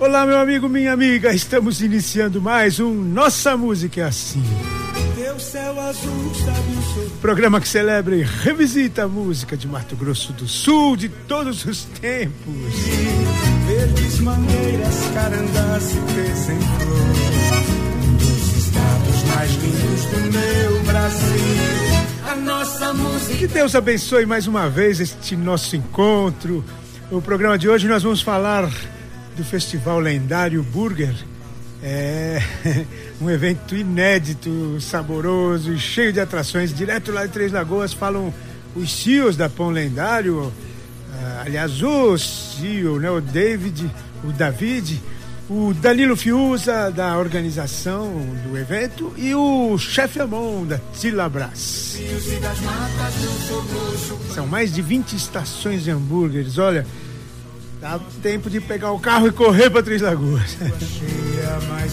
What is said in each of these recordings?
Olá, meu amigo, minha amiga. Estamos iniciando mais um Nossa Música é Assim. O Programa que celebra e revisita a música de Mato Grosso do Sul de todos os tempos. verdes mangueiras, carandás e pés em flor. Um dos estados mais lindos do meu Brasil. A nossa música. Que Deus abençoe mais uma vez este nosso encontro. No programa de hoje nós vamos falar do Festival Lendário Burger. É um evento inédito, saboroso e cheio de atrações. Direto lá de Três Lagoas falam os CEOs da Pão Lendário. ah, aliás, o CEO, né, o David, o David, o Danilo Fiuza da organização do evento e o chefe Amon da Tilabras. São mais de 20 estações de hambúrgueres. Olha, dá tempo de pegar o carro e correr para Três Lagoas.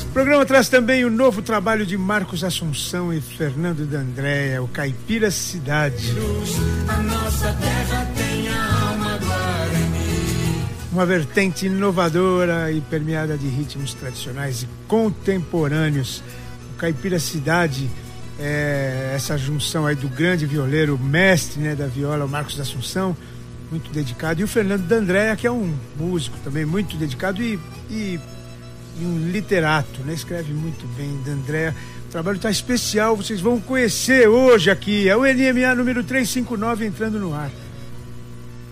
O programa traz também o novo trabalho de Marcos Assunção e Fernando D'Andréa, o Caipira Cidade. Uma vertente inovadora e permeada de ritmos tradicionais e contemporâneos. O Caipira Cidade é essa junção aí do grande violeiro, mestre né, da viola, o Marcos Assunção, muito dedicado, e o Fernando D'Andréa, que é um músico também muito dedicado e, e, e um literato, né? escreve muito bem, D'Andréa. O trabalho está especial, vocês vão conhecer hoje aqui. É o NMA número 359 entrando no ar.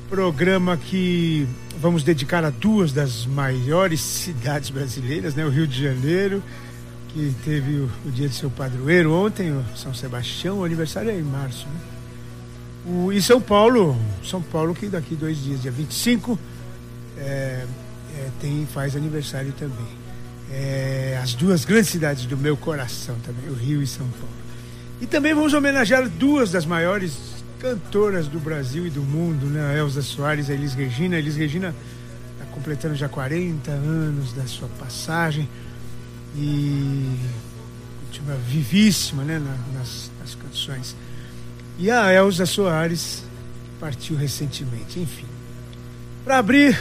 Programa que vamos dedicar a duas das maiores cidades brasileiras, né? O Rio de Janeiro, que teve o, o dia de seu padroeiro ontem, São Sebastião, o aniversário é em março, né? O, e São Paulo, São Paulo que daqui dois dias, dia 25, é, é, tem, faz aniversário também. É, as duas grandes cidades do meu coração também, o Rio e São Paulo. E também vamos homenagear duas das maiores cantoras do Brasil e do mundo, né? A Elza Soares e a Elis Regina. A Elis Regina está completando já 40 anos da sua passagem e continua vivíssima né? Na- nas, nas canções. E a Elza Soares partiu recentemente, enfim. Para abrir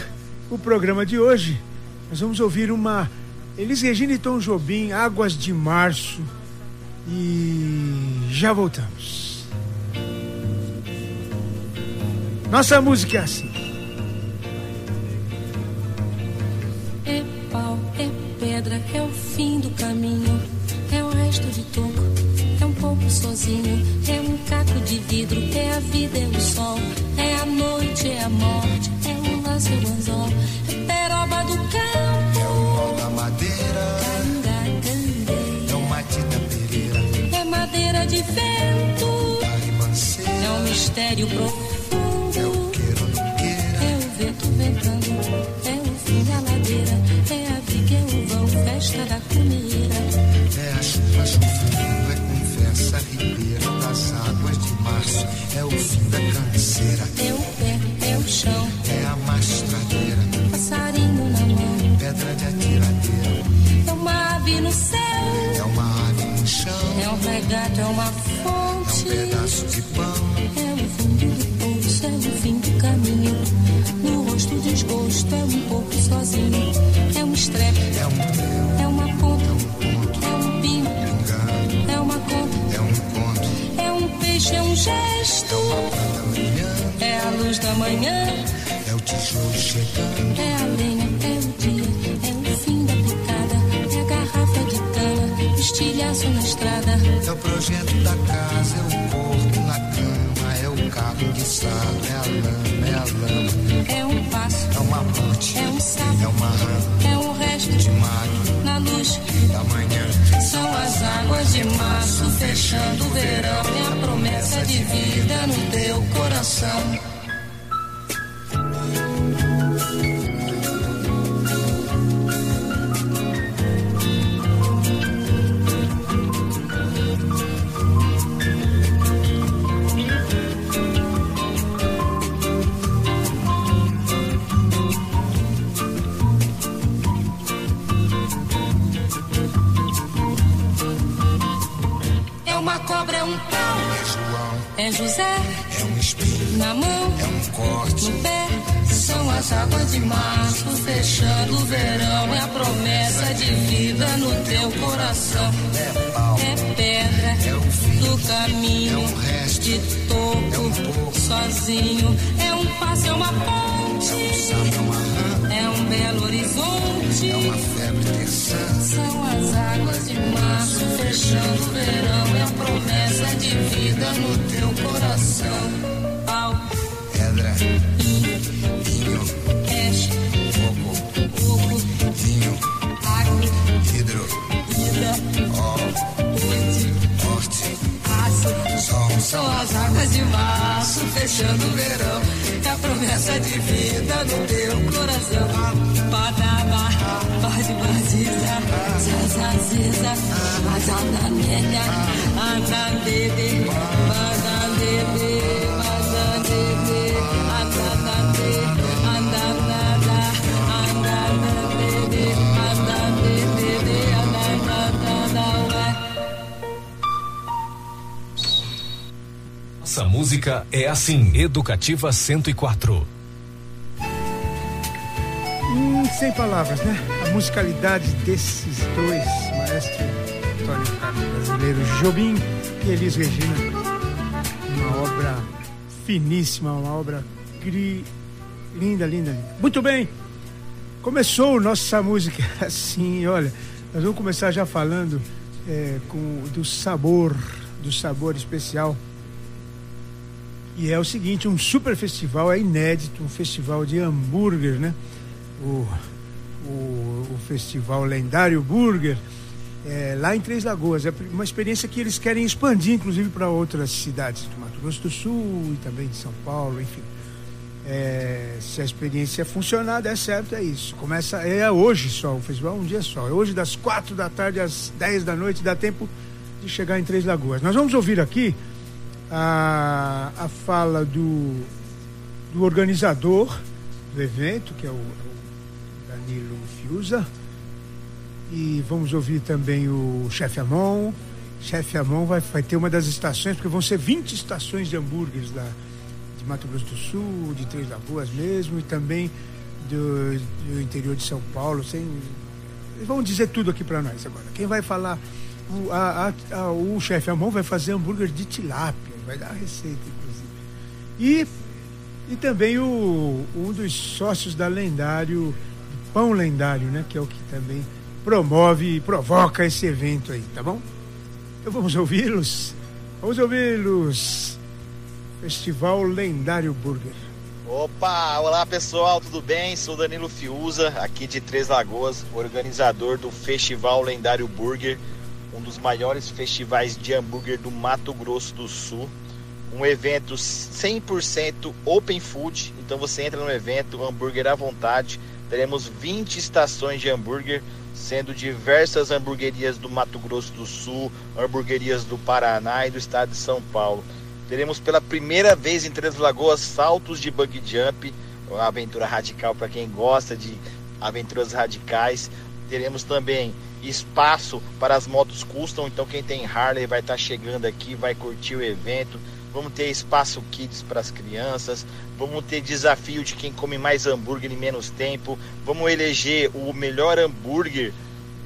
o programa de hoje, nós vamos ouvir uma Elis Regina e Tom Jobim, Águas de Março. E já voltamos. Nossa música é assim. É pau, é pedra, é o fim do caminho. É o resto de toco, é um pouco sozinho. É um caco de vidro, é a vida, é o sol. É a noite, é a morte, é o laço, é o anzol. É peroba do campo, É o nó da madeira. cangacandei. É o Matita Pereira. É madeira de vento, é um mistério profundo. Gesto. É a luz da manhã, É o tijolo chegando. é a lenha, é o dia, é o fim da picada, é a garrafa de cana, estilhaço na estrada. É o projeto da casa, é o corpo na cama, é o cabo enguiçado, é a lama, é a lama, É um passo, é uma ponte, é um sapo, é uma rã é um de mato na luz. da manhã. São as águas de março fechando o verão. É a promessa de vida no teu coração. É José. É um espelho, na mão, é um corte, no pé. São as águas de março, fechando o verão. É a promessa de vida no teu coração. é pau, É pedra é um fio, do caminho, é um resto, de topo, é um pouco, sozinho. É um passo, é uma ponte, é é um belo horizonte. é uma febre terçã. São as águas de março, fechando o verão. É a promessa de vida no teu coração. Pau, Pedra, vinho, vinho, peixe, fogo, fogo, vinho, água, vidro, vida, ó, São as águas de março, fechando o verão. É a promessa de vida no teu coração. Badaba, bade badiza, zazaziza, azanamenya, anandede, badandede, badandede, andanande, Nossa música é assim. Educativa 104. Hum, sem palavras, né? A musicalidade desses dois, maestro Antônio Carlos Brasileiro Jobim e Elis Regina. Uma obra finíssima, uma obra gri... linda, linda, linda. Muito bem, começou nossa música assim, olha, nós vamos começar já falando é, com, do sabor, do sabor especial. E é o seguinte, um super festival, é inédito, um festival de hambúrguer, né? O, o, o festival lendário Burger, é, lá em Três Lagoas. É uma experiência que eles querem expandir, inclusive, para outras cidades do Mato Grosso do Sul e também de São Paulo, enfim. É, se a experiência funcionar, der certo, é isso. Começa, é hoje só, o festival é um dia só. É hoje das quatro da tarde às dez da noite, dá tempo de chegar em Três Lagoas. Nós vamos ouvir aqui a, a fala do, do organizador do evento, que é o, o Danilo Fiuza. E vamos ouvir também o chefe Amon. Chefe Amon vai, vai ter uma das estações, porque vão ser 20 estações de hambúrgueres lá de Mato Grosso do Sul, de Três Lagoas mesmo, e também do, do interior de São Paulo. Sem, vão dizer tudo aqui para nós agora. Quem vai falar, o, a, a, o chefe Amon vai fazer hambúrguer de tilápia, vai dar a receita, inclusive. E, e também o, um dos sócios da Lendário, Pão Lendário, né? Que é o que também promove e provoca esse evento aí, tá bom? Então vamos ouvi-los. Vamos ouvi-los. Festival Lendário Burger. Opa, olá pessoal, tudo bem? Sou Danilo Fiuza, aqui de Três Lagoas, organizador do Festival Lendário Burger, um dos maiores festivais de hambúrguer do Mato Grosso do Sul. Um evento 100% open food, então você entra no evento, hambúrguer à vontade. Teremos 20 estações de hambúrguer, sendo diversas hamburguerias do Mato Grosso do Sul, hamburguerias do Paraná e do estado de São Paulo. Teremos pela primeira vez em Três Lagoas saltos de bug jump, uma aventura radical para quem gosta de aventuras radicais. Teremos também espaço para as motos custom, então quem tem Harley vai estar chegando aqui, vai curtir o evento. Vamos ter espaço kids para as crianças, vamos ter desafio de quem come mais hambúrguer em menos tempo, vamos eleger o melhor hambúrguer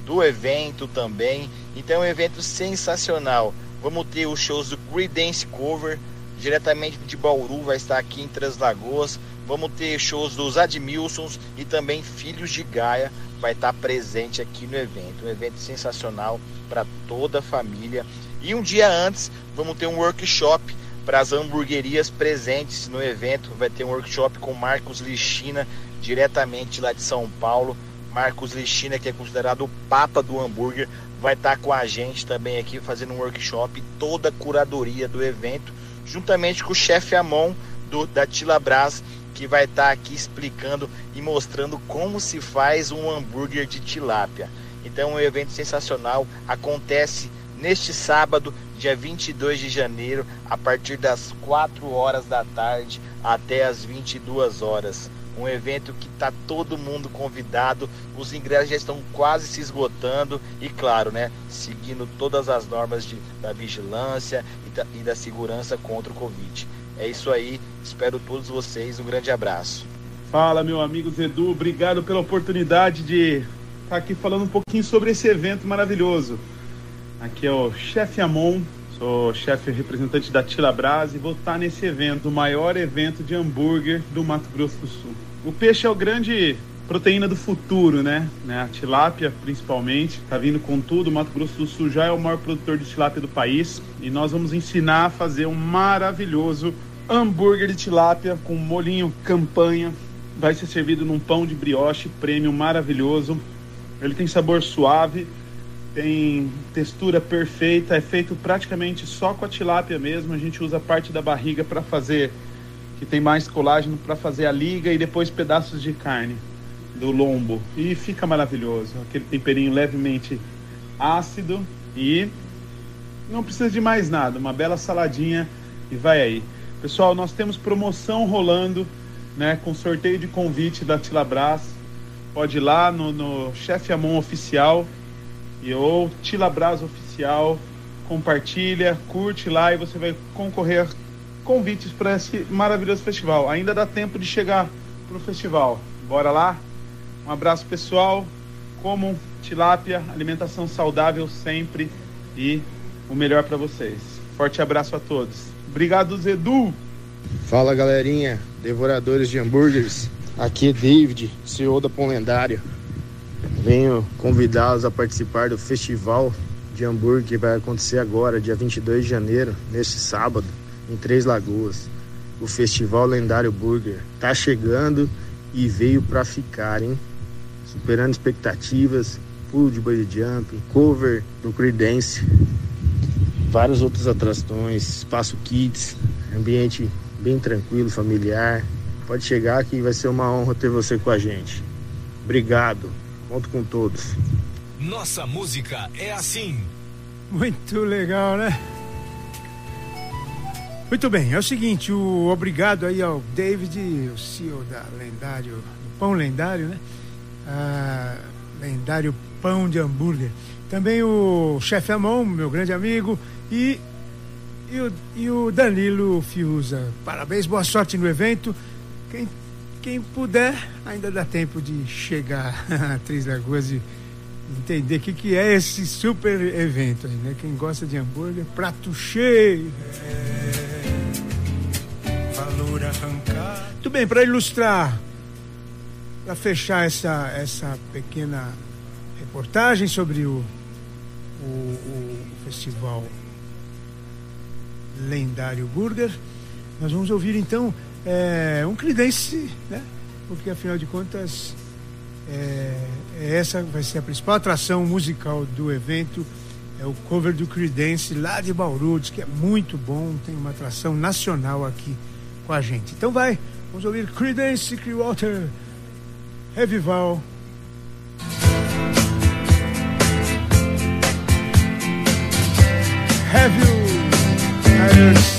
do evento também. Então é um evento sensacional. Vamos ter os shows do Creedence Cover, diretamente de Bauru, vai estar aqui em Três Lagoas. Vamos ter shows dos Admilsons e também Filhos de Gaia vai estar presente aqui no evento. Um evento sensacional para toda a família. E um dia antes, vamos ter um workshop para as hamburguerias presentes no evento. Vai ter um workshop com Marcos Lixina, diretamente lá de São Paulo. Marcos Lixina, que é considerado o papa do hambúrguer, vai estar com a gente também aqui fazendo um workshop, toda a curadoria do evento, juntamente com o chefe Amon do, da Tilabras, que vai estar aqui explicando e mostrando como se faz um hambúrguer de tilápia. Então, é um evento sensacional, acontece neste sábado, dia 22 de janeiro, a partir das 4 horas da tarde até as 22 horas. Um evento que está todo mundo convidado, os ingressos já estão quase se esgotando e, claro, né, seguindo todas as normas de, da vigilância e da, e da segurança contra o Covid. É isso aí, espero todos vocês, um grande abraço. Fala, meu amigo Zedu, obrigado pela oportunidade de estar aqui falando um pouquinho sobre esse evento maravilhoso. Aqui é o chefe Amon, sou chefe representante da Tila Brás e vou estar nesse evento, o maior evento de hambúrguer do Mato Grosso do Sul. O peixe é o grande proteína do futuro, né? né? A tilápia, principalmente, tá vindo com tudo. O Mato Grosso do Sul já é o maior produtor de tilápia do país e nós vamos ensinar a fazer um maravilhoso hambúrguer de tilápia com molinho campanha. Vai ser servido num pão de brioche premium maravilhoso. Ele tem sabor suave, tem textura perfeita, é feito praticamente só com a tilápia mesmo. A gente usa parte da barriga para fazer que tem mais colágeno para fazer a liga e depois pedaços de carne do lombo e fica maravilhoso. Aquele temperinho levemente ácido e não precisa de mais nada, uma bela saladinha e vai aí. Pessoal, nós temos promoção rolando, né, com sorteio de convite da Tilabras. Pode ir lá no, no Chefe Amon Oficial e ou Tilabras Oficial, compartilha, curte lá e você vai concorrer a convites para esse maravilhoso festival. Ainda dá tempo de chegar pro festival. Bora lá? Um abraço pessoal, comam tilápia, alimentação saudável sempre e o melhor para vocês. Forte abraço a todos. Obrigado, Zedu. Fala galerinha, devoradores de hambúrgueres. Aqui é David, CEO da Pão Lendário. Venho convidá-los a participar do festival de hambúrguer que vai acontecer agora, dia 22 de janeiro, neste sábado, em Três Lagoas. O Festival Lendário Burger tá chegando e veio para ficar, hein? superando expectativas, pulo de bungee jump, cover do Creedence, várias outras atrações, espaço kids, ambiente bem tranquilo, familiar. Pode chegar que vai ser uma honra ter você com a gente. Obrigado. Conto com todos. Nossa música é assim. Muito legal, né? Muito bem, é o seguinte, o obrigado aí ao David, o CEO da Lendário, do Pão Lendário, né? Ah, lendário Pão de Hambúrguer. Também o chefe Amon, meu grande amigo, e, e, o, e o Danilo Fiuza. Parabéns, boa sorte no evento. Quem, quem puder, ainda dá tempo de chegar a Três Lagoas e entender o que, que é esse super evento aí, né? Quem gosta de hambúrguer, prato cheio. Valor arrancar. Muito bem, para ilustrar, para fechar essa, essa pequena reportagem sobre o, o, o festival lendário Burger, nós vamos ouvir então é, um Creedence, né? Porque afinal de contas é, essa vai ser a principal atração musical do evento. É o cover do Creedence lá de Bauru, que é muito bom, tem uma atração nacional aqui com a gente. Então vai, vamos ouvir Creedence Clearwater Revival. Have you Riders.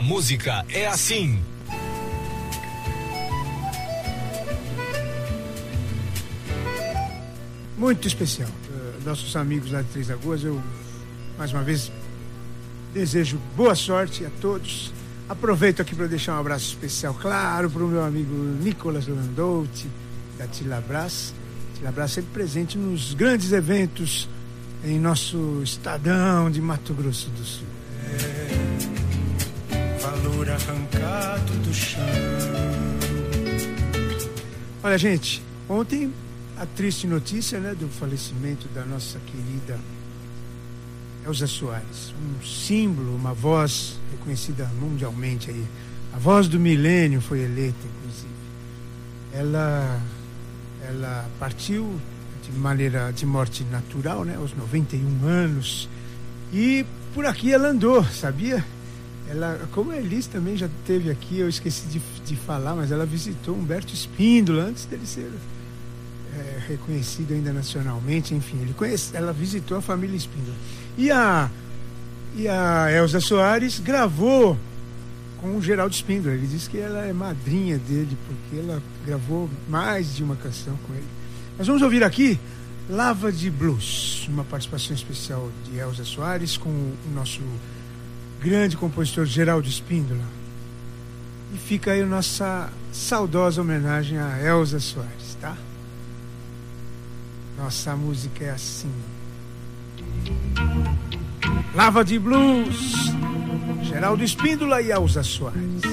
Música é assim. Muito especial. Eh, nossos amigos lá de Três Lagoas, eu mais uma vez desejo boa sorte a todos. Aproveito aqui para deixar um abraço especial, claro, para o meu amigo Nicolas Landouti, da Tilabras. Tilabras sempre presente nos grandes eventos em nosso estadão de Mato Grosso do Sul. Valor arrancado do chão. Olha, gente, ontem a triste notícia né, do falecimento da nossa querida Elza Soares. Um símbolo, uma voz reconhecida mundialmente aí. A voz do milênio foi eleita, inclusive. Ela, ela partiu de maneira de morte natural, né, aos 91 anos. E por aqui ela andou, sabia? Ela, como a Elis também já teve aqui, eu esqueci de, de falar, mas ela visitou Humberto Espíndola antes dele ser é, reconhecido ainda nacionalmente, enfim, ele conhece, ela visitou a família Espíndola. E a, e a Elza Soares gravou com o Geraldo Espíndola. Ele disse que ela é madrinha dele, porque ela gravou mais de uma canção com ele. Nós vamos ouvir aqui Lava de Blues, uma participação especial de Elza Soares com o nosso grande compositor Geraldo Espíndola. E fica aí a nossa saudosa homenagem a Elza Soares, tá? Nossa música é assim. Lava de Blues, Geraldo Espíndola e Elza Soares.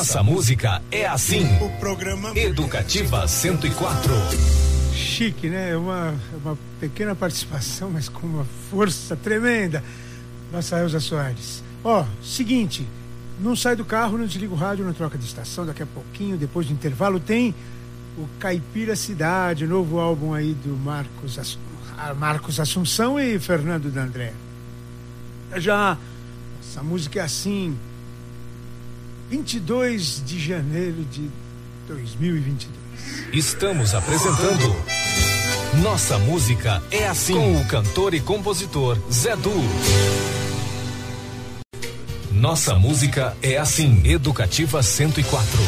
Nossa música é assim. O programa Educativa 104. Chique, né? É uma, é uma pequena participação, mas com uma força tremenda. Nossa Elza Soares. Ó, seguinte, não sai do carro, não desliga o rádio, não troca de estação. Daqui a pouquinho, depois do intervalo, tem o Caipira Cidade, o novo álbum aí do Marcos, ah, Marcos Assunção e Fernando D'André. Já, essa música é assim, 22 de janeiro de 2022. Estamos apresentando Nossa música é assim. Com o cantor e compositor Zé Du. Nossa música é assim. Educativa 104.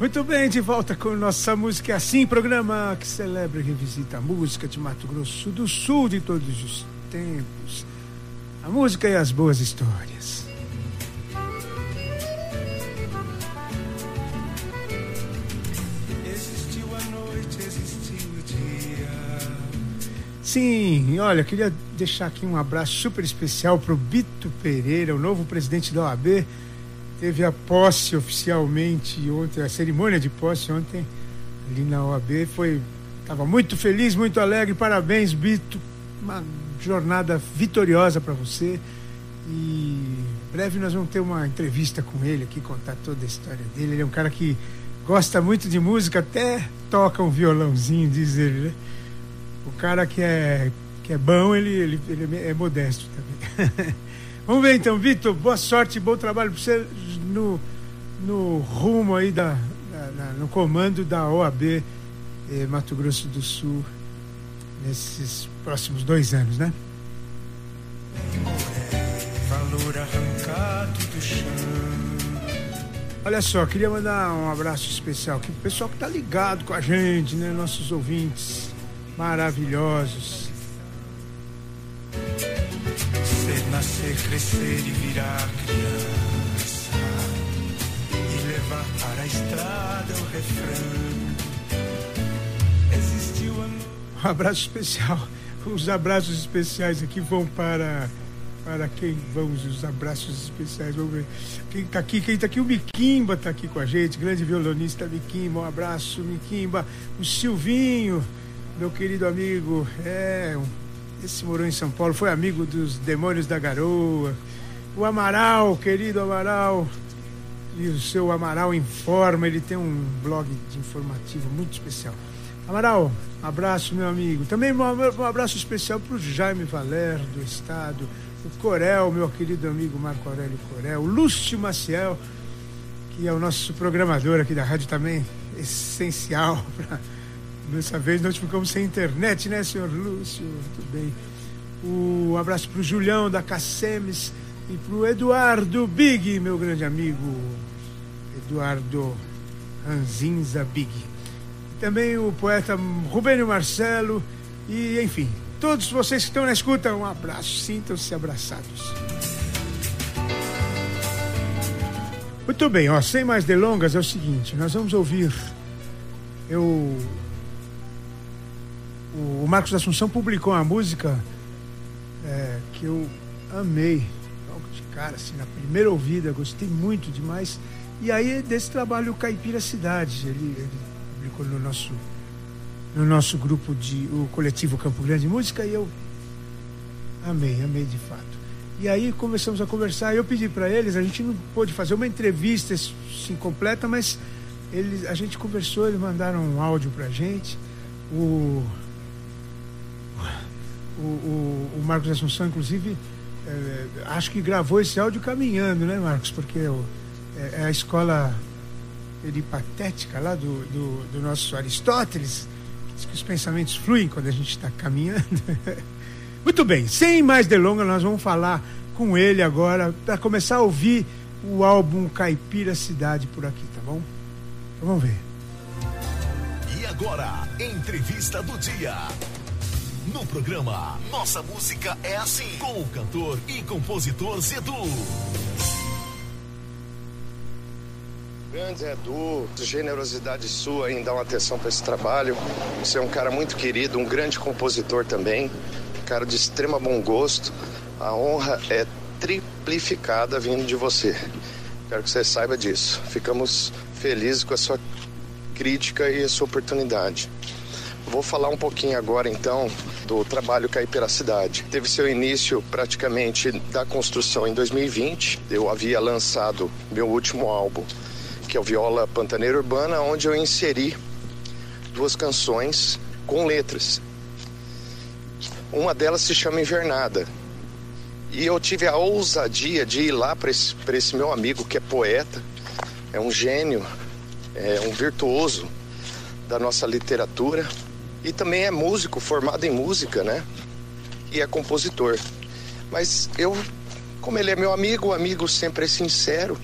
Muito bem, de volta com nossa música é assim, programa que celebra e revisita a música de Mato Grosso do Sul de todos os tempos. A música e as boas histórias. Existiu a noite, existiu o dia. Sim, olha, queria deixar aqui um abraço super especial pro Bito Pereira, o novo presidente da OAB. Teve a posse oficialmente ontem, a cerimônia de posse ontem ali na OAB. Foi, estava muito feliz, muito alegre. Parabéns, Bito. Uma jornada vitoriosa para você. E breve nós vamos ter uma entrevista com ele aqui, contar toda a história dele. Ele é um cara que gosta muito de música, até toca um violãozinho, diz ele, né? O cara que é, que é bom, ele, ele, ele é modesto também. Vamos ver então, Vitor, boa sorte, bom trabalho para você no, no rumo aí da- da- no comando da OAB eh, Mato Grosso do Sul nesses próximos dois anos, né? Valor arrancado do chão. Olha só, queria mandar um abraço especial aqui pro pessoal que tá ligado com a gente, né? Nossos ouvintes maravilhosos. Ser, nascer, crescer e virar criança. E levar para a estrada o refrão. Existiu a noite. Um abraço especial. Os abraços especiais aqui vão para. Para quem vamos os abraços especiais? Vamos ver. Quem tá aqui? Quem tá aqui? O Miquimba tá aqui com a gente, grande violonista Miquimba. Um abraço, Miquimba. O Silvinho, meu querido amigo. É, esse morou em São Paulo, foi amigo dos Demônios da Garoa. O Amaral, querido Amaral. E o seu Amaral Informa, ele tem um blog de informativo muito especial. Amaral, abraço, meu amigo. Também um abraço especial para o Jaime Valer, do Estado. O Corel, meu querido amigo Marco Aurélio Corel. O Lúcio Maciel, que é o nosso programador aqui da rádio também, essencial. Dessa vez nós ficamos sem internet, né, senhor Lúcio? Tudo bem. Um abraço para o Julião da Cassemes e para o Eduardo Big, meu grande amigo. Eduardo Ranzinza Big. Também o poeta Rubênio Marcelo e, enfim, todos vocês que estão na escuta, um abraço, sintam-se abraçados. Muito bem, ó, sem mais delongas, é o seguinte, nós vamos ouvir. Eu. O Marcos Assunção publicou uma música é, que eu amei, logo de cara, assim, na primeira ouvida, gostei muito demais. E aí, desse trabalho, Caipira Cidade, ele, ele publicou no nosso, no nosso grupo de o coletivo Campo Grande Música e eu amei, amei de fato. E aí começamos a conversar, eu pedi para eles, a gente não pôde fazer uma entrevista assim, completa, mas eles, a gente conversou, eles mandaram um áudio pra gente. O, o, o, o Marcos Assunção, inclusive, eh, acho que gravou esse áudio caminhando, né, Marcos? Porque o- é, é a escola peripatética lá do, do, do nosso Aristóteles, que diz que os pensamentos fluem quando a gente está caminhando. Muito bem, sem mais delongas, nós vamos falar com ele agora para começar a ouvir o álbum Caipira Cidade por aqui, tá bom? Então vamos ver. E agora, entrevista do dia. No programa Nossa Música é Assim, com o cantor e compositor Zedu. Grande Edu, generosidade sua em dar uma atenção para esse trabalho. Você é um cara muito querido, um grande compositor também, cara de extrema bom gosto. A honra é tri amplificada vindo de você. Quero que você saiba disso. Ficamos felizes com a sua crítica e a sua oportunidade. Vou falar um pouquinho agora então do trabalho Caipira Cidade. Teve seu início praticamente da construção em 2020. Eu havia lançado meu último álbum, que é o Viola Pantaneira Urbana, onde eu inseri duas canções com letras. Uma delas se chama Invernada. E eu tive a ousadia de ir lá para esse, esse meu amigo que é poeta, é um gênio, é um virtuoso da nossa literatura e também é músico, formado em música, né? E é compositor. Mas eu, como ele é meu amigo, o amigo sempre é sincero,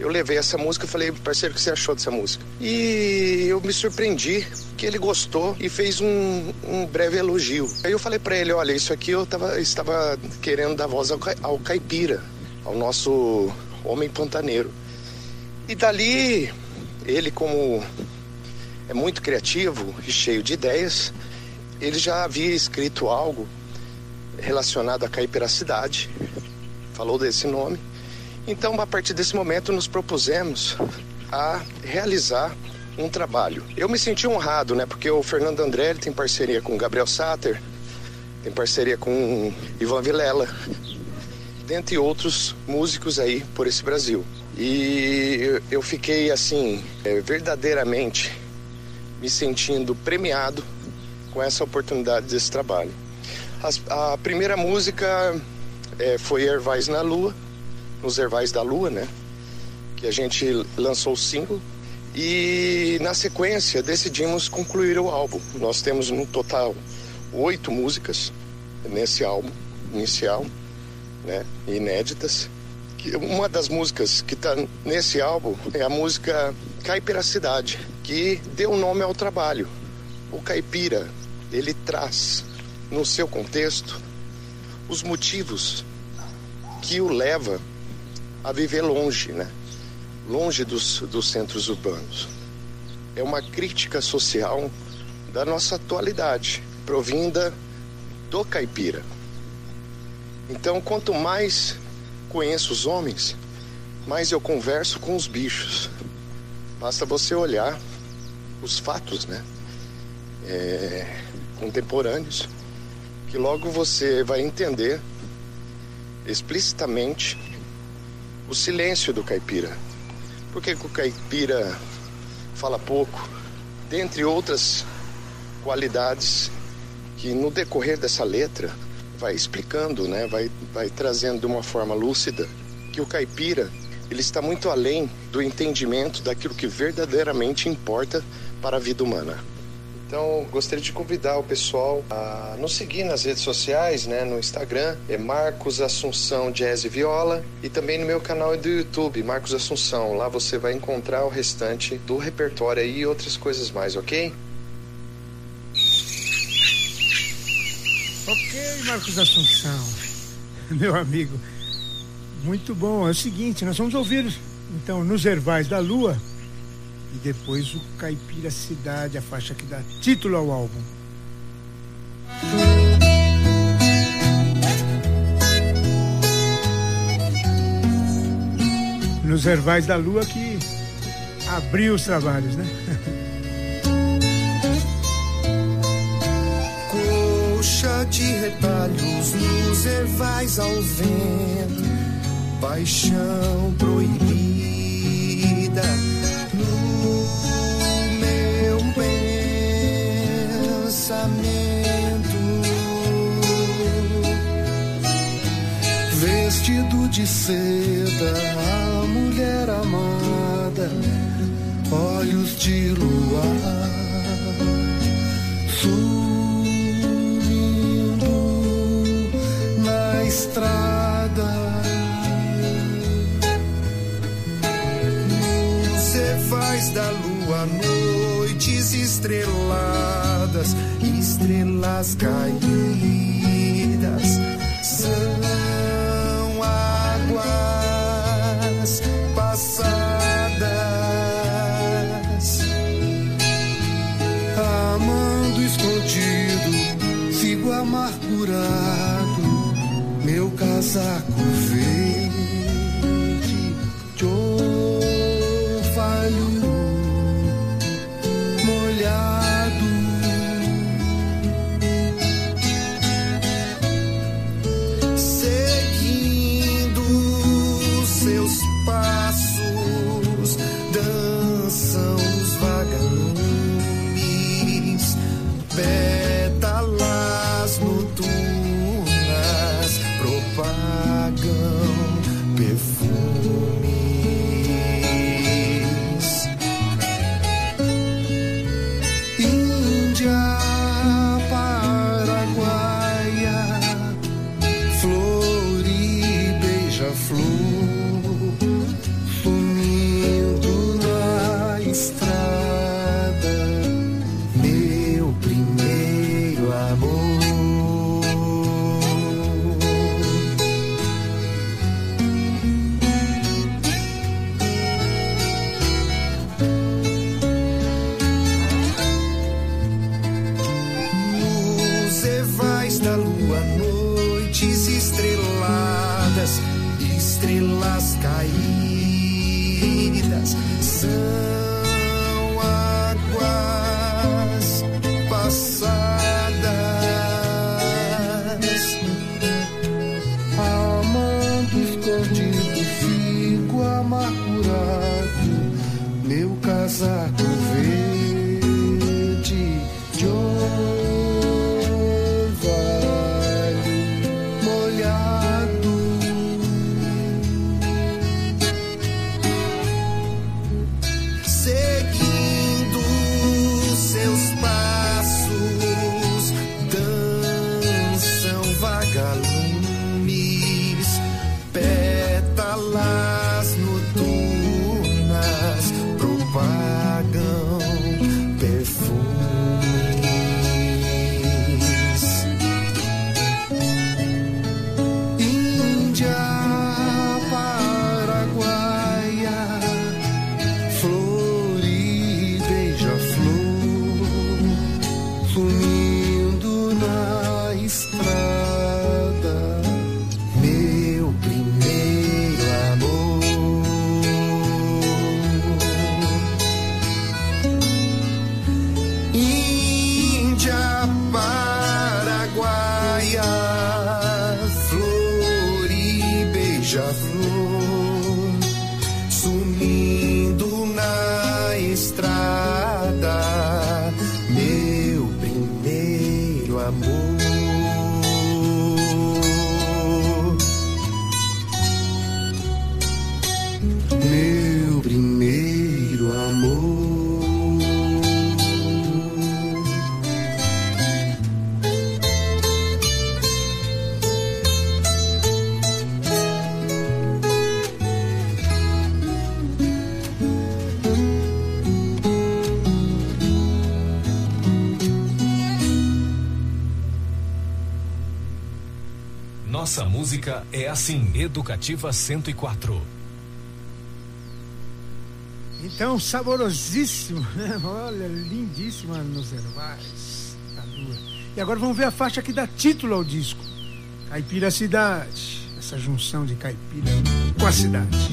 eu levei essa música e falei, parceiro, o que você achou dessa música? E eu me surpreendi que ele gostou e fez um, um breve elogio. Aí eu falei para ele, olha, isso aqui eu tava, estava querendo dar voz ao, ao caipira, ao nosso homem pantaneiro. E dali, ele como é muito criativo e cheio de ideias, ele já havia escrito algo relacionado à caipiracidade, falou desse nome. Então, a partir desse momento, nos propusemos a realizar um trabalho. Eu me senti honrado, né? Porque o Fernando André tem parceria com o Gabriel Satter, tem parceria com Ivan Vilela, dentre outros músicos aí por esse Brasil. E eu- fiquei assim, eh, verdadeiramente me sentindo premiado com essa oportunidade desse trabalho. A primeira música eh, foi Ervais na Lua, nos Ervais da Lua, né? Que a gente lançou o single. E na sequência decidimos concluir o álbum. Nós temos no total oito músicas nesse álbum inicial, né? Inéditas. Uma das músicas que está nesse álbum é a música Caipira Cidade, que deu nome ao trabalho. O caipira, ele traz no seu contexto os motivos que o leva a viver longe, né? Longe dos, dos centros urbanos. É uma crítica social da nossa atualidade, provinda do caipira. Então, quanto mais conheço os homens, mais eu converso com os bichos. Basta você olhar os fatos, né? É, contemporâneos, que logo você vai entender explicitamente o silêncio do caipira. Por que, que o caipira fala pouco? Dentre outras qualidades que no decorrer dessa letra vai explicando, né? vai, vai trazendo de uma forma lúcida que o caipira ele está muito além do entendimento daquilo que verdadeiramente importa para a vida humana. Então, gostaria de convidar o pessoal a nos seguir nas redes sociais, né? No Instagram, é Marcos Assunção Jazz e Viola. E também no meu canal do YouTube, Marcos Assunção. Lá você vai encontrar o restante do repertório e outras coisas mais, ok? Ok, Marcos Assunção, meu amigo. Muito bom. É o seguinte, nós vamos ouvir então nos Ervais da Lua e depois o Caipira Cidade, a faixa que dá título ao álbum. Nos Ervais da Lua que abriu os trabalhos, né? Coxa de retalhos nos ervais ao vento, paixão proibida pensamento. Vestido de seda, a mulher amada, olhos de luar. Sumindo na estrada Nos cefais da lua Noites estreladas Estrelas caídas São águas passadas amando escondido, sigo amargurado, meu casaco veio assim, Educativa 104. Então, saborosíssimo, né? Olha, lindíssima nos ervais. Tá. E agora vamos ver a faixa que dá título ao disco. Caipira Cidade. Essa junção de caipira com a cidade.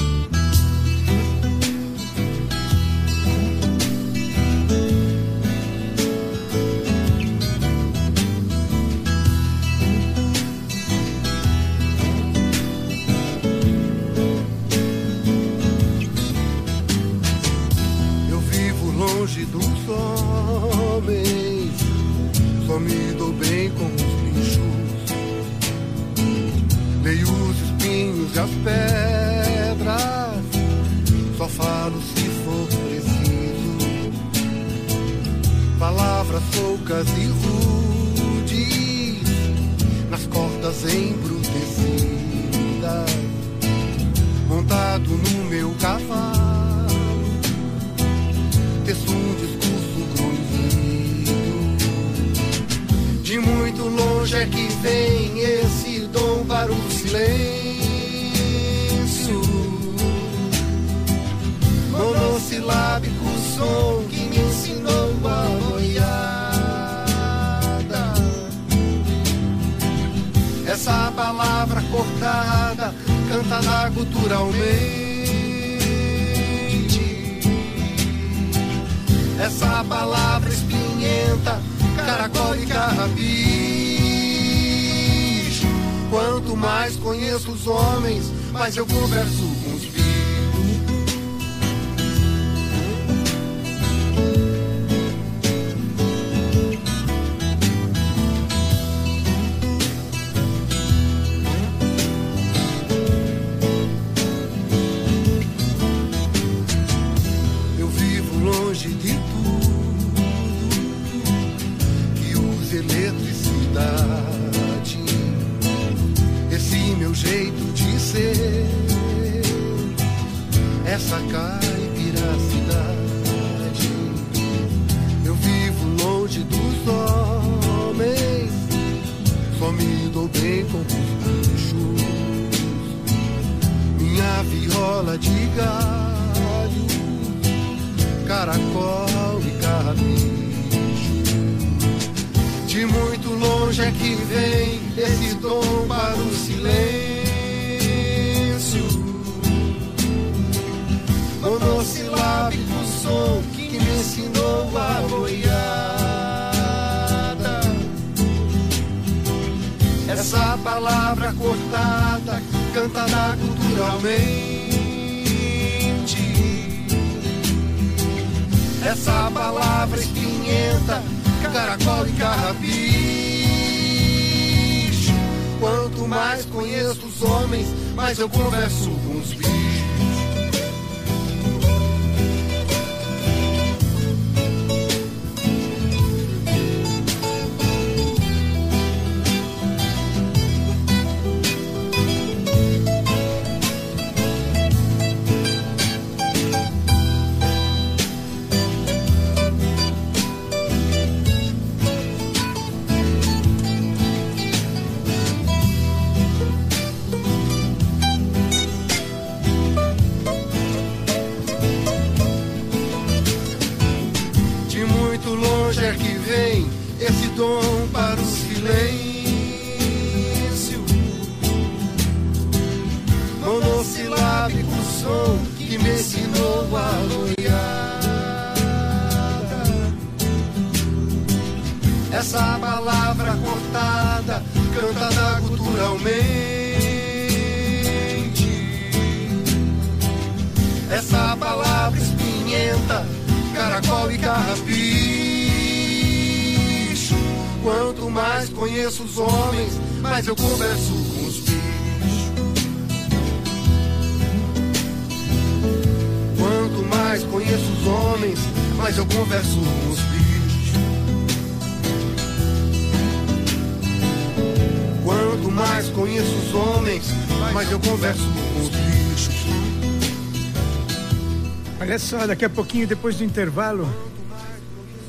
Daqui a pouquinho, depois do intervalo,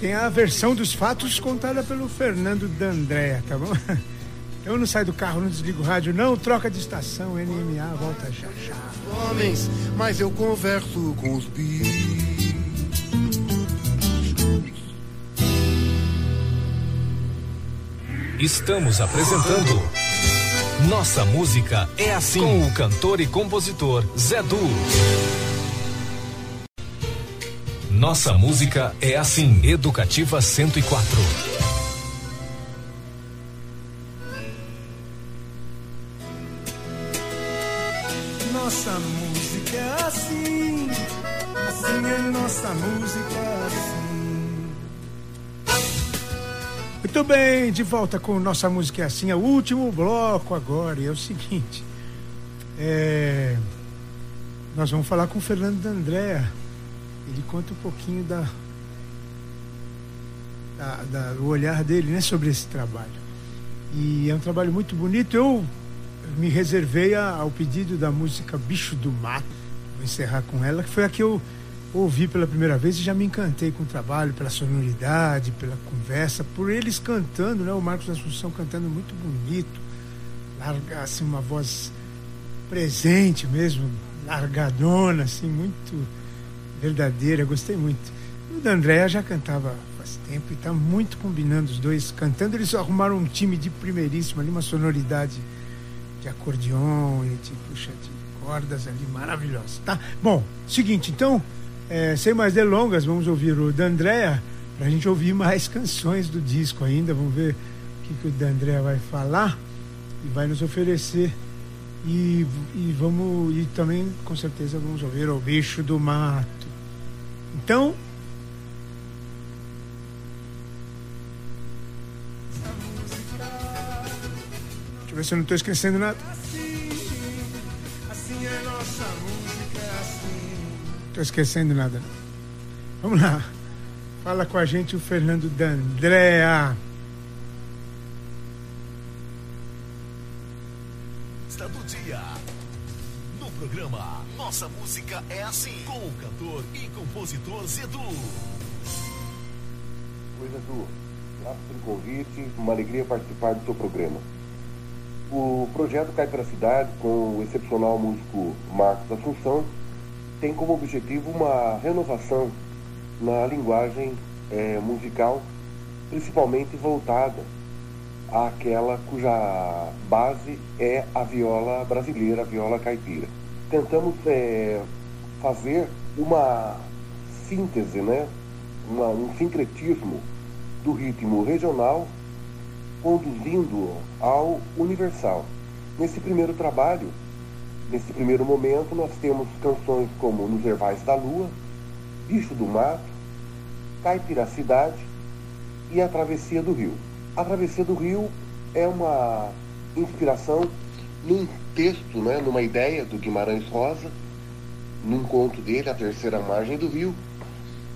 tem a versão dos fatos contada pelo Fernando D'Andrea, tá bom? Eu não saio do carro, não desligo o rádio, não, troca de estação, NMA, volta já já. Homens, mas eu converso com os bichos. Estamos apresentando Nossa Música é Assim com o cantor e compositor Zé Du. Nossa Música é Assim, Educativa 104. Nossa música é assim, assim é nossa música assim. Muito bem, de volta com nossa música é assim, é o último bloco agora, e é o seguinte. é, nós vamos falar com o Fernando D'Andrea. Ele conta um pouquinho da, da- da- do olhar dele né, sobre esse trabalho. E é um trabalho muito bonito. Eu me reservei a- ao pedido da música Bicho do Mato. Vou encerrar com ela, que foi a que eu ouvi pela primeira vez e já me encantei com o trabalho, pela sonoridade, pela conversa, por eles cantando, né? O Marcos Assunção cantando muito bonito, larga assim uma voz presente mesmo, largadona, assim, muito verdadeira, gostei muito. O da Andréa já cantava faz tempo e está muito combinando os dois cantando. Eles arrumaram um time de primeiríssimo ali, uma sonoridade de acordeon e de puxa de cordas ali, maravilhosa, tá? Bom, seguinte, então, é, sem mais delongas, vamos ouvir o da Andréa para a gente ouvir mais canções do disco ainda. Vamos ver o que, que o da Andréa vai falar e vai nos oferecer. E, e vamos e também com certeza vamos ouvir o bicho do mato. Então, deixa eu ver se eu não estou esquecendo nada. Estou esquecendo nada. Vamos lá. Fala com a gente o Fernando D'Andrea. Está do dia. Programa Nossa Música é Assim, com o cantor e compositor Zedu. Oi, Edu. Graças pelo convite, uma alegria participar do seu programa. O projeto Cai para a Cidade, com o excepcional músico Marcos Assunção, tem como objetivo uma renovação na linguagem eh, musical, principalmente voltada àquela cuja base é a viola brasileira, a viola caipira. Tentamos eh, fazer uma síntese, né? Uma, um sincretismo do ritmo regional conduzindo ao universal. Nesse primeiro trabalho, nesse primeiro momento, nós temos canções como Nos Ervais da Lua, Bicho do Mato, Caipiracidade e A Travessia do Rio. A Travessia do Rio é uma inspiração num texto, né, numa ideia do Guimarães Rosa, num conto dele, A Terceira Margem do Rio,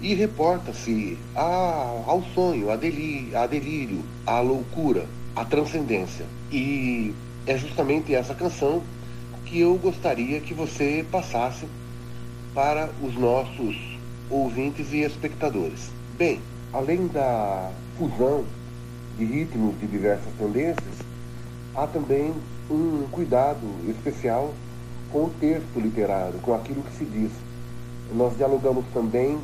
e reporta-se ao sonho, a, deli, a delírio, à loucura, à transcendência. E é justamente essa canção que eu gostaria que você passasse para os nossos ouvintes e espectadores. Bem, além da fusão de ritmos de diversas tendências, há também um cuidado especial com o texto literário, com aquilo que se diz. Nós dialogamos também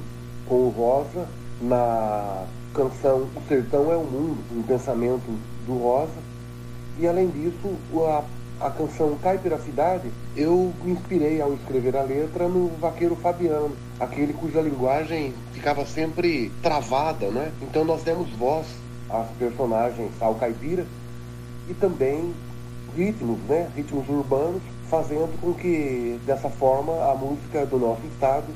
com o Rosa na canção O Sertão é o Mundo, um pensamento do Rosa. E além disso, a, a canção Caipiracidade, eu me inspirei ao escrever a letra no vaqueiro Fabiano, aquele cuja linguagem ficava sempre travada, né? Então nós demos voz às personagens, ao caipira, e também ritmos, né? Ritmos urbanos, fazendo com que dessa forma a música do nosso estado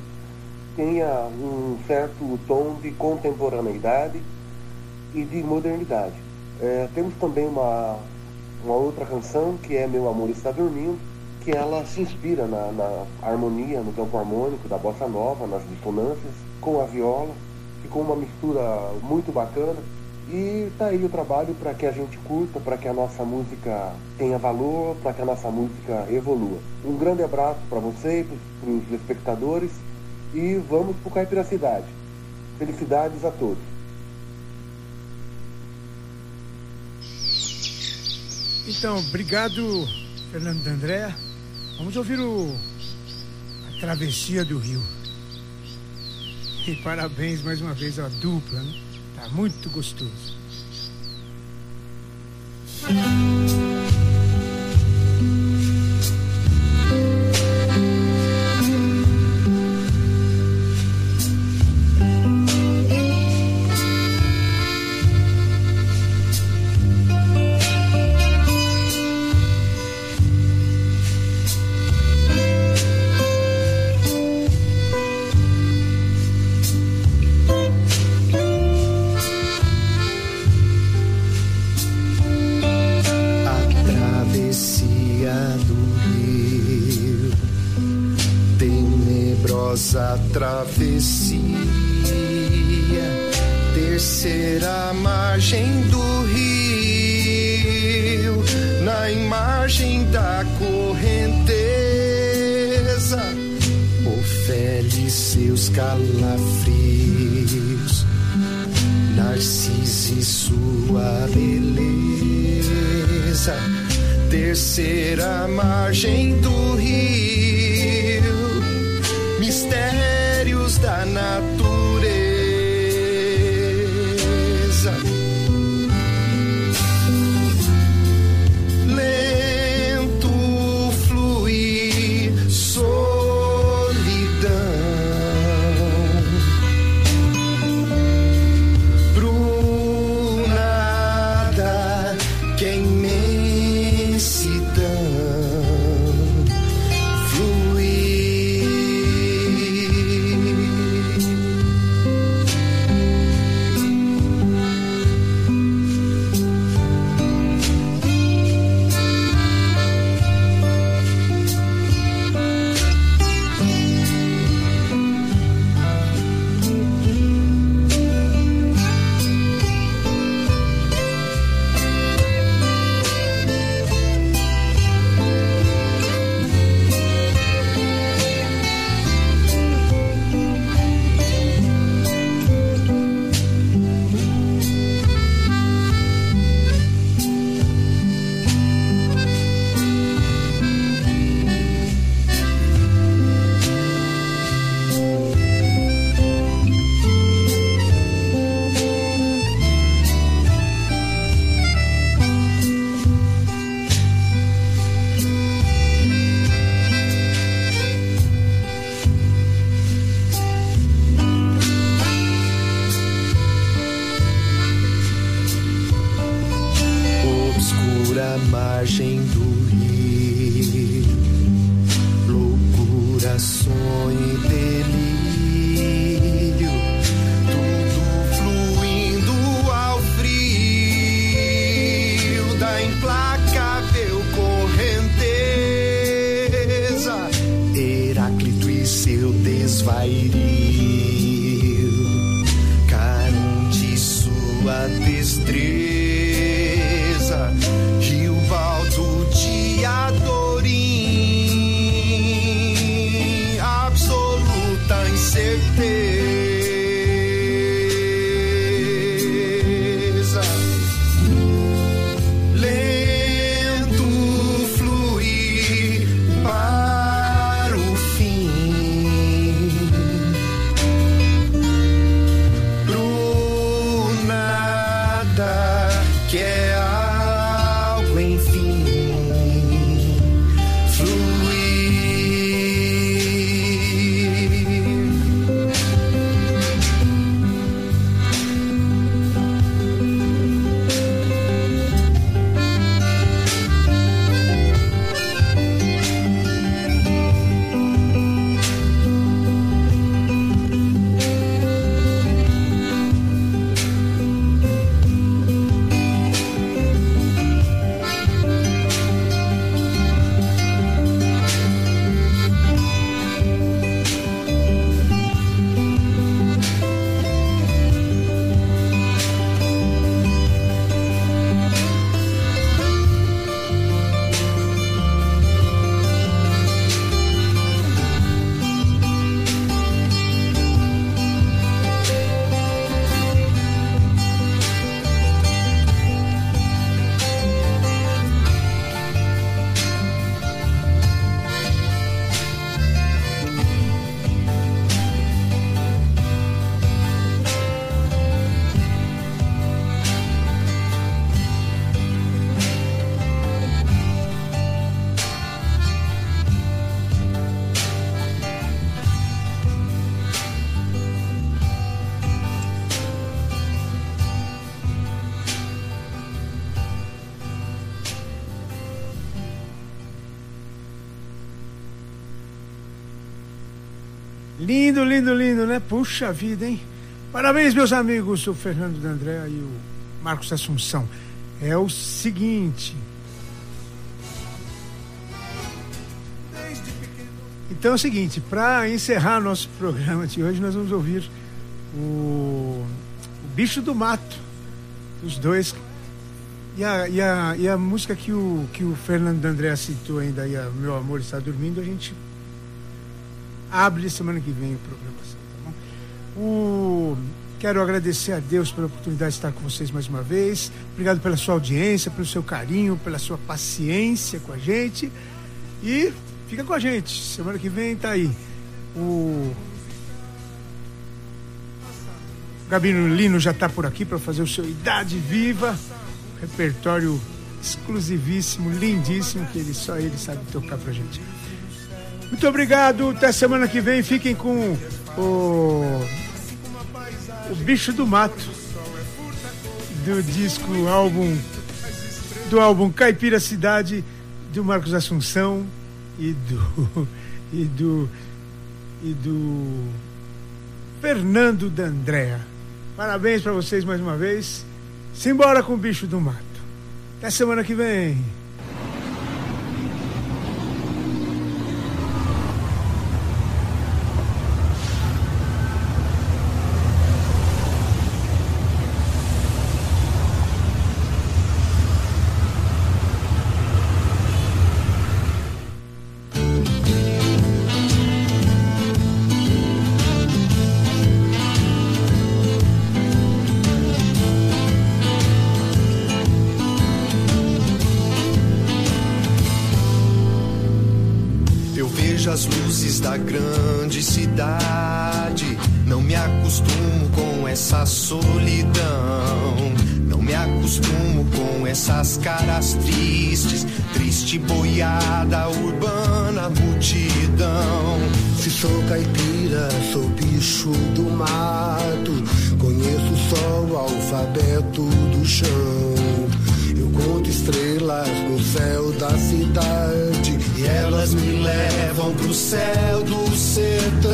tenha um certo tom de contemporaneidade e de modernidade. É, temos também uma, uma outra canção que é Meu Amor Está Dormindo, que ela se inspira na, na harmonia, no campo harmônico da bossa nova, nas dissonâncias, com a viola. Ficou uma mistura muito bacana. E tá aí o trabalho para que a gente curta, para que a nossa música tenha valor, para que a nossa música evolua. Um grande abraço para você para os espectadores e vamos para o Caipiracidade. Felicidades a todos. Então, obrigado, Fernando André. Vamos ouvir o a Travessia do Rio. E parabéns mais uma vez à dupla, né? Muito gostoso. Tenebrosa travessia, terceira margem do rio, na imagem da correnteza, ofere seus calafrios. Narciso e sua beleza. Terceira margem do rio, Lindo, lindo, né? Puxa vida, hein? Parabéns, meus amigos, o Fernando D'André e o Marcos Assunção. É o seguinte. Então é o seguinte, para encerrar nosso programa de hoje, nós vamos ouvir o, o Bicho do Mato, os dois. E a, e a, e a música que o, que o Fernando D'André citou ainda, aí, a Meu Amor Está Dormindo, a gente abre semana que vem o programação, tá? O... Quero agradecer a Deus pela oportunidade de estar com vocês mais uma vez. Obrigado pela sua audiência, pelo seu carinho, pela sua paciência com a gente. E fica com a gente. Semana que vem tá aí. O Gabino Lino já está por aqui para fazer o seu Idade Viva. Repertório exclusivíssimo, lindíssimo, que ele só ele sabe tocar pra gente. Muito obrigado. Até semana que vem. Fiquem com o, o Bicho do Mato do disco álbum do álbum Caipira Cidade do Marcos Assunção e do e do e do Fernando D'Andrea. Parabéns para vocês mais uma vez. Simbora com o Bicho do Mato. Até semana que vem. Acostumo com essas caras tristes. Triste boiada urbana, multidão. Se sou caipira, sou bicho do mato. Conheço só o alfabeto do chão. Eu conto estrelas no céu da cidade. E elas me levam pro céu do sertão.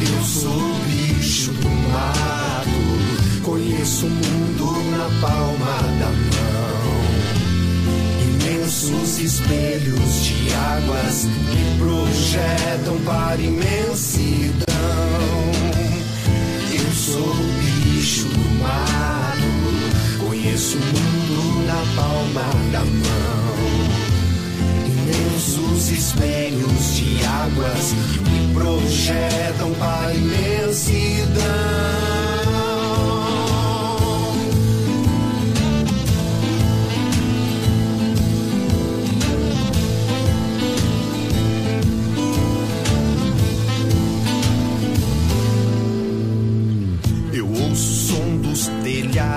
Eu sou bicho do mato, conheço o mundo na palma da mão. Imensos espelhos de águas que projetam para imensidão. Eu sou bicho do mato, conheço o mundo na palma da mão. Imensos espelhos de águas que projetam para imensidão.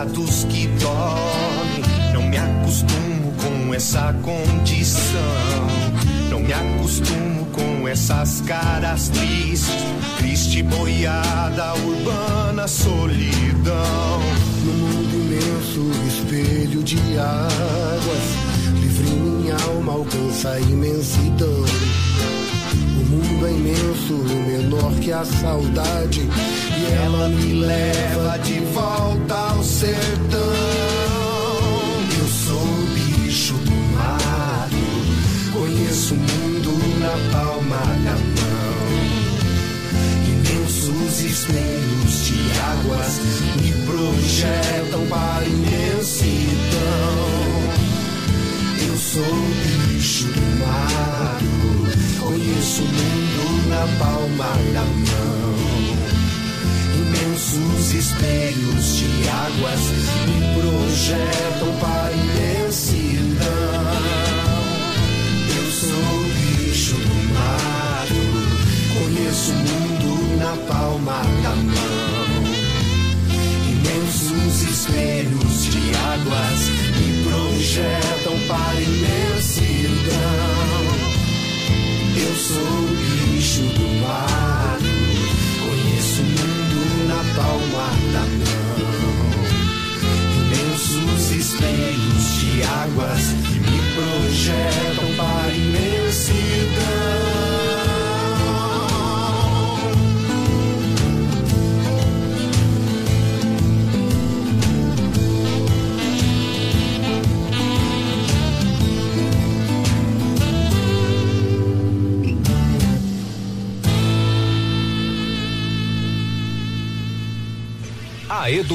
Telhados que dormem. Não me acostumo com essa condição. Não me acostumo com essas caras tristes. Triste boiada urbana, solidão. No mundo imenso, espelho de águas. Livre minha alma, alcança a imensidão. O mundo é imenso, menor que a saudade. Ela me leva de volta ao sertão.